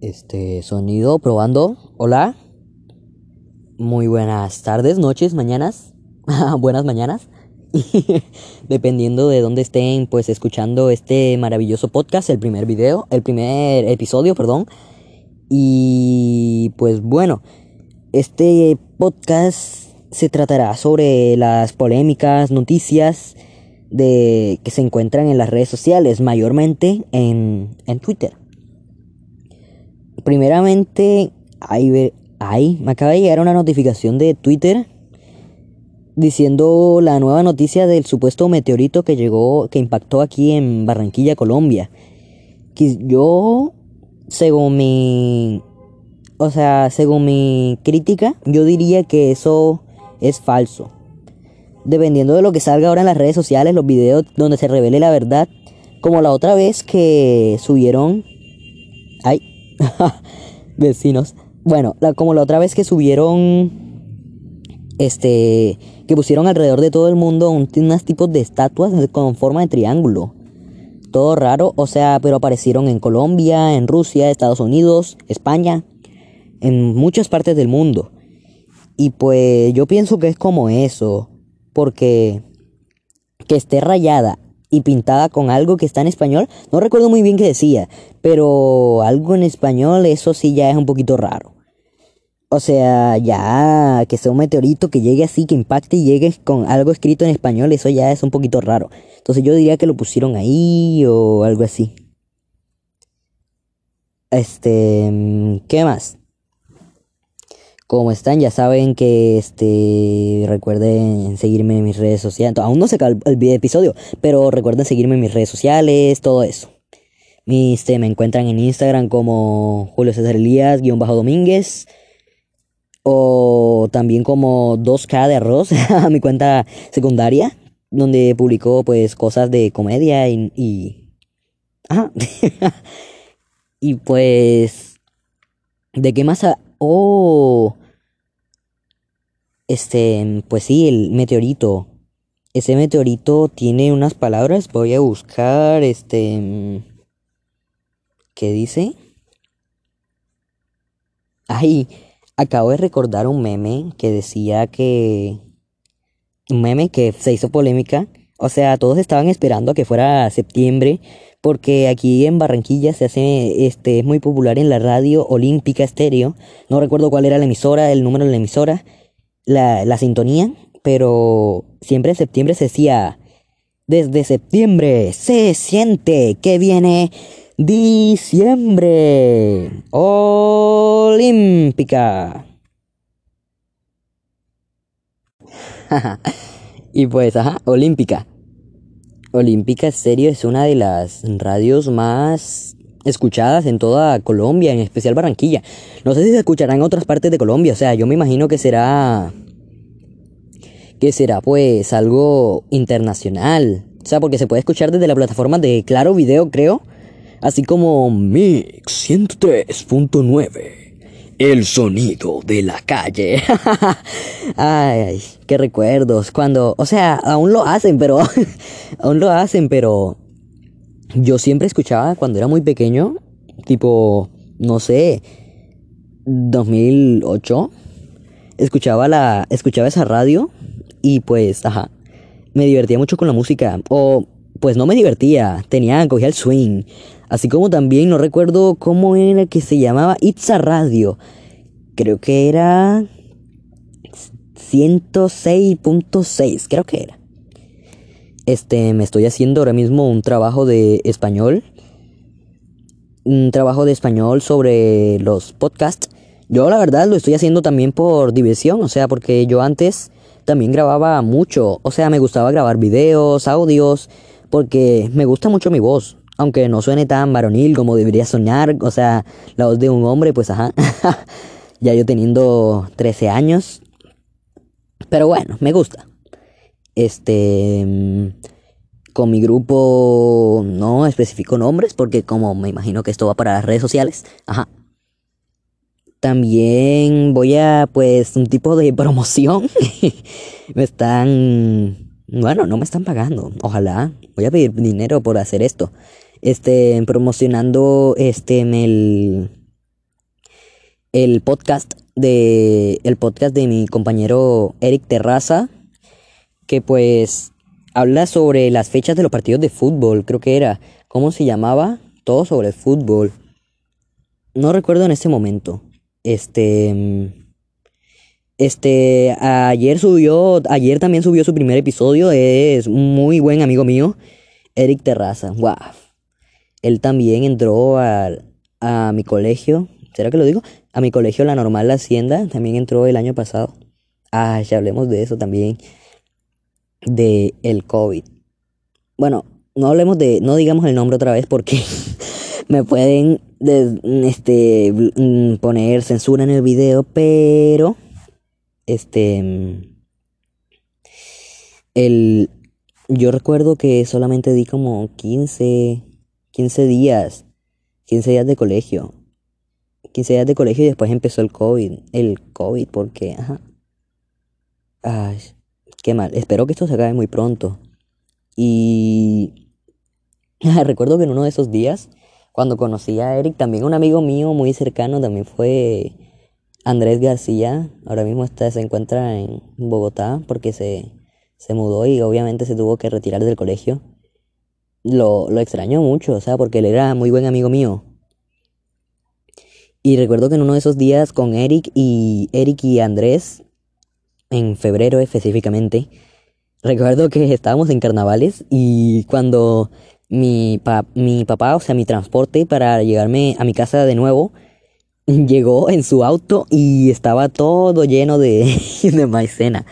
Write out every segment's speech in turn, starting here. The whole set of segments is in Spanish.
Este sonido probando. Hola. Muy buenas tardes, noches, mañanas. buenas mañanas. Dependiendo de dónde estén pues escuchando este maravilloso podcast, el primer video, el primer episodio, perdón. Y pues bueno, este podcast se tratará sobre las polémicas, noticias de que se encuentran en las redes sociales, mayormente en, en Twitter. Primeramente, ahí, ahí me acaba de llegar una notificación de Twitter diciendo la nueva noticia del supuesto meteorito que llegó, que impactó aquí en Barranquilla, Colombia. Que yo, según mi, o sea, según mi crítica, yo diría que eso es falso. Dependiendo de lo que salga ahora en las redes sociales, los videos donde se revele la verdad, como la otra vez que subieron, vecinos, bueno, como la otra vez que subieron, este, que pusieron alrededor de todo el mundo unos tipos de estatuas con forma de triángulo. Todo raro, o sea, pero aparecieron en Colombia, en Rusia, Estados Unidos, España, en muchas partes del mundo. Y pues yo pienso que es como eso, porque que esté rayada y pintada con algo que está en español, no recuerdo muy bien qué decía, pero algo en español, eso sí ya es un poquito raro. O sea, ya que sea un meteorito que llegue así, que impacte y llegue con algo escrito en español, eso ya es un poquito raro. Entonces yo diría que lo pusieron ahí o algo así. Este, ¿qué más? Como están, ya saben que este recuerden seguirme en mis redes sociales. Aún no se acaba el, episodio, pero recuerden seguirme en mis redes sociales, todo eso. Este, me encuentran en Instagram como Julio César Elías, guion bajo Domínguez o también como 2K de arroz mi cuenta secundaria, donde publicó pues cosas de comedia y... y... Ajá. y pues... ¿De qué más? Oh... Este, pues sí, el meteorito. Ese meteorito tiene unas palabras. Voy a buscar, este... ¿Qué dice? Ay, Acabo de recordar un meme que decía que... Un meme que se hizo polémica. O sea, todos estaban esperando a que fuera septiembre porque aquí en Barranquilla se hace, este, es muy popular en la radio Olímpica Estéreo. No recuerdo cuál era la emisora, el número de la emisora, la, la sintonía, pero siempre en septiembre se decía, desde septiembre se siente que viene Diciembre. Olímpica. y pues, ajá, Olímpica. Olímpica serio es una de las radios más escuchadas en toda Colombia, en especial Barranquilla. No sé si se escuchará en otras partes de Colombia, o sea, yo me imagino que será que será pues algo internacional. O sea, porque se puede escuchar desde la plataforma de Claro Video, creo así como Mix 103.9. El sonido de la calle. Ay, qué recuerdos. Cuando, o sea, aún lo hacen, pero, aún lo hacen, pero yo siempre escuchaba cuando era muy pequeño, tipo, no sé, 2008, escuchaba la, escuchaba esa radio y pues, ajá, me divertía mucho con la música. O, pues no me divertía, tenía, cogía el swing. Así como también no recuerdo cómo era que se llamaba Itza Radio. Creo que era 106.6, creo que era. Este, me estoy haciendo ahora mismo un trabajo de español. Un trabajo de español sobre los podcasts. Yo la verdad lo estoy haciendo también por diversión, o sea, porque yo antes también grababa mucho, o sea, me gustaba grabar videos, audios, porque me gusta mucho mi voz aunque no suene tan varonil como debería soñar, o sea, la voz de un hombre, pues ajá, ya yo teniendo 13 años, pero bueno, me gusta. Este, mm, con mi grupo no especifico nombres porque como me imagino que esto va para las redes sociales, ajá. También voy a, pues, un tipo de promoción. me están, bueno, no me están pagando. Ojalá. Voy a pedir dinero por hacer esto este, promocionando este, el, el podcast de el podcast de mi compañero Eric Terraza que pues habla sobre las fechas de los partidos de fútbol, creo que era, ¿cómo se llamaba? Todo sobre el fútbol. No recuerdo en este momento. Este este ayer subió, ayer también subió su primer episodio, es muy buen amigo mío, Eric Terraza. Wow. Él también entró a, a mi colegio, ¿será que lo digo? A mi colegio La Normal La Hacienda, también entró el año pasado. Ah, ya hablemos de eso también de el COVID. Bueno, no hablemos de, no digamos el nombre otra vez porque me pueden este mm, poner censura en el video, pero este el yo recuerdo que solamente di como 15 15 días 15 días de colegio 15 días de colegio y después empezó el COVID el COVID porque ajá ay Qué mal. Espero que esto se acabe muy pronto. Y recuerdo que en uno de esos días, cuando conocí a Eric, también un amigo mío muy cercano también fue Andrés García. Ahora mismo está, se encuentra en Bogotá porque se, se mudó y obviamente se tuvo que retirar del colegio. Lo, lo extraño mucho, o sea, porque él era muy buen amigo mío. Y recuerdo que en uno de esos días con Eric y Eric y Andrés en febrero específicamente, recuerdo que estábamos en carnavales y cuando mi, mi papá, o sea, mi transporte para llegarme a mi casa de nuevo, llegó en su auto y estaba todo lleno de, de maicena.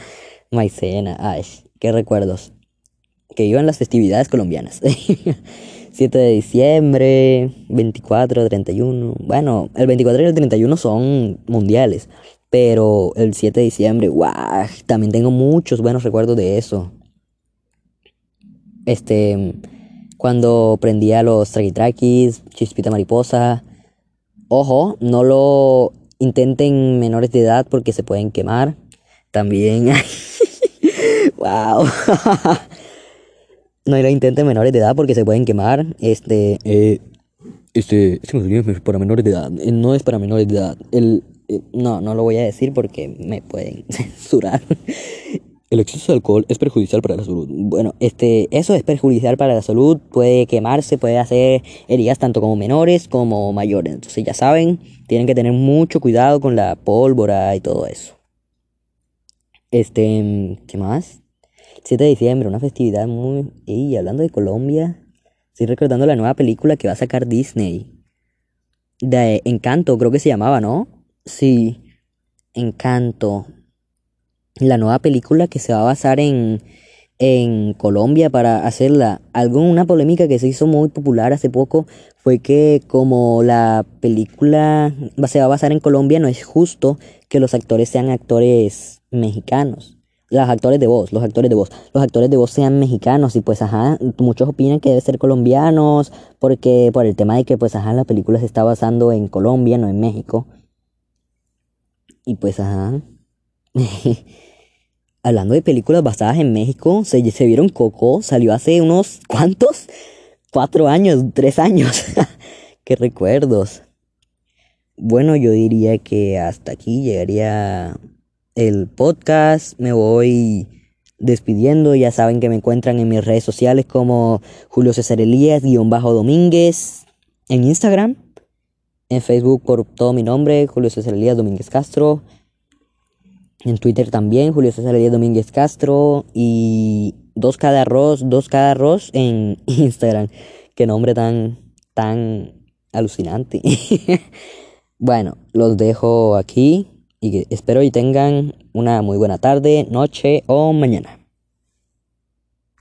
Maicena, ay, qué recuerdos. Que iban las festividades colombianas. 7 de diciembre, 24, 31. Bueno, el 24 y el 31 son mundiales. Pero el 7 de diciembre, guau, también tengo muchos buenos recuerdos de eso. Este, cuando prendía los traquis chispita mariposa. Ojo, no lo intenten menores de edad porque se pueden quemar. También, wow. no lo intenten menores de edad porque se pueden quemar. Este, eh, este, este es para menores de edad. Eh, no es para menores de edad. El eh, no, no lo voy a decir porque me pueden censurar. El exceso de alcohol es perjudicial para la salud. Bueno, este, eso es perjudicial para la salud, puede quemarse, puede hacer heridas tanto como menores como mayores. Entonces ya saben, tienen que tener mucho cuidado con la pólvora y todo eso. Este, ¿qué más? 7 de diciembre, una festividad muy... Y hablando de Colombia, estoy recordando la nueva película que va a sacar Disney. De Encanto, creo que se llamaba, ¿no? Sí, Encanto. La nueva película que se va a basar en, en Colombia para hacerla. Algo, una polémica que se hizo muy popular hace poco fue que como la película se va a basar en Colombia, no es justo que los actores sean actores mexicanos. Los actores de voz, los actores de voz, los actores de voz sean mexicanos y pues ajá, muchos opinan que debe ser colombianos porque por el tema de que pues ajá, la película se está basando en Colombia, no en México. Y pues, ajá. Hablando de películas basadas en México, se, vieron Coco, salió hace unos ¿cuántos? Cuatro años, tres años. Qué recuerdos. Bueno, yo diría que hasta aquí llegaría el podcast. Me voy despidiendo. Ya saben que me encuentran en mis redes sociales como Julio César Elías-Domínguez en Instagram en Facebook por todo mi nombre, Julio César Elías Domínguez Castro. En Twitter también, Julio César Elías Domínguez Castro. Y 2K de arroz, 2K de arroz en Instagram. Qué nombre tan, tan alucinante. bueno, los dejo aquí y espero y tengan una muy buena tarde, noche o mañana.